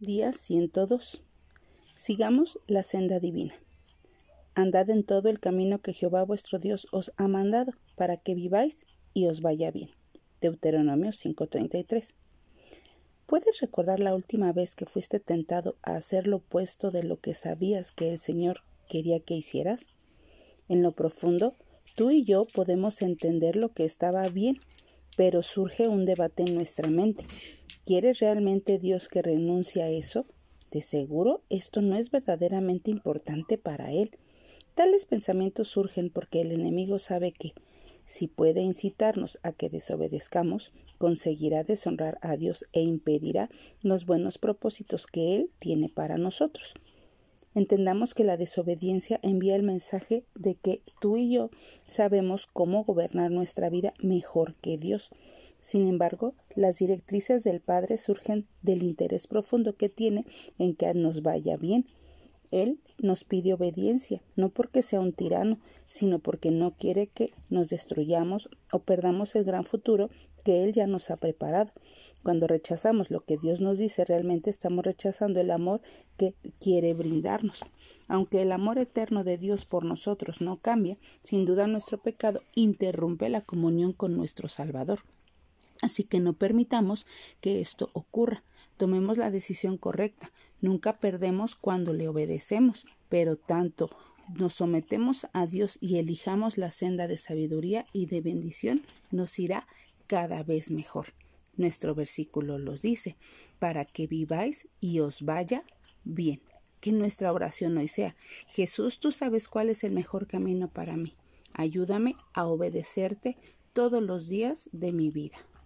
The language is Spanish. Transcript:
Día 102. Sigamos la senda divina. Andad en todo el camino que Jehová vuestro Dios os ha mandado, para que viváis y os vaya bien. Deuteronomio 5:33. ¿Puedes recordar la última vez que fuiste tentado a hacer lo opuesto de lo que sabías que el Señor quería que hicieras? En lo profundo, tú y yo podemos entender lo que estaba bien, pero surge un debate en nuestra mente. ¿Quiere realmente Dios que renuncie a eso? De seguro esto no es verdaderamente importante para Él. Tales pensamientos surgen porque el enemigo sabe que, si puede incitarnos a que desobedezcamos, conseguirá deshonrar a Dios e impedirá los buenos propósitos que Él tiene para nosotros. Entendamos que la desobediencia envía el mensaje de que tú y yo sabemos cómo gobernar nuestra vida mejor que Dios. Sin embargo, las directrices del Padre surgen del interés profundo que tiene en que nos vaya bien. Él nos pide obediencia, no porque sea un tirano, sino porque no quiere que nos destruyamos o perdamos el gran futuro que Él ya nos ha preparado. Cuando rechazamos lo que Dios nos dice, realmente estamos rechazando el amor que quiere brindarnos. Aunque el amor eterno de Dios por nosotros no cambia, sin duda nuestro pecado interrumpe la comunión con nuestro Salvador. Así que no permitamos que esto ocurra. Tomemos la decisión correcta. Nunca perdemos cuando le obedecemos, pero tanto nos sometemos a Dios y elijamos la senda de sabiduría y de bendición, nos irá cada vez mejor. Nuestro versículo los dice, para que viváis y os vaya bien. Que nuestra oración hoy sea, Jesús, tú sabes cuál es el mejor camino para mí. Ayúdame a obedecerte todos los días de mi vida.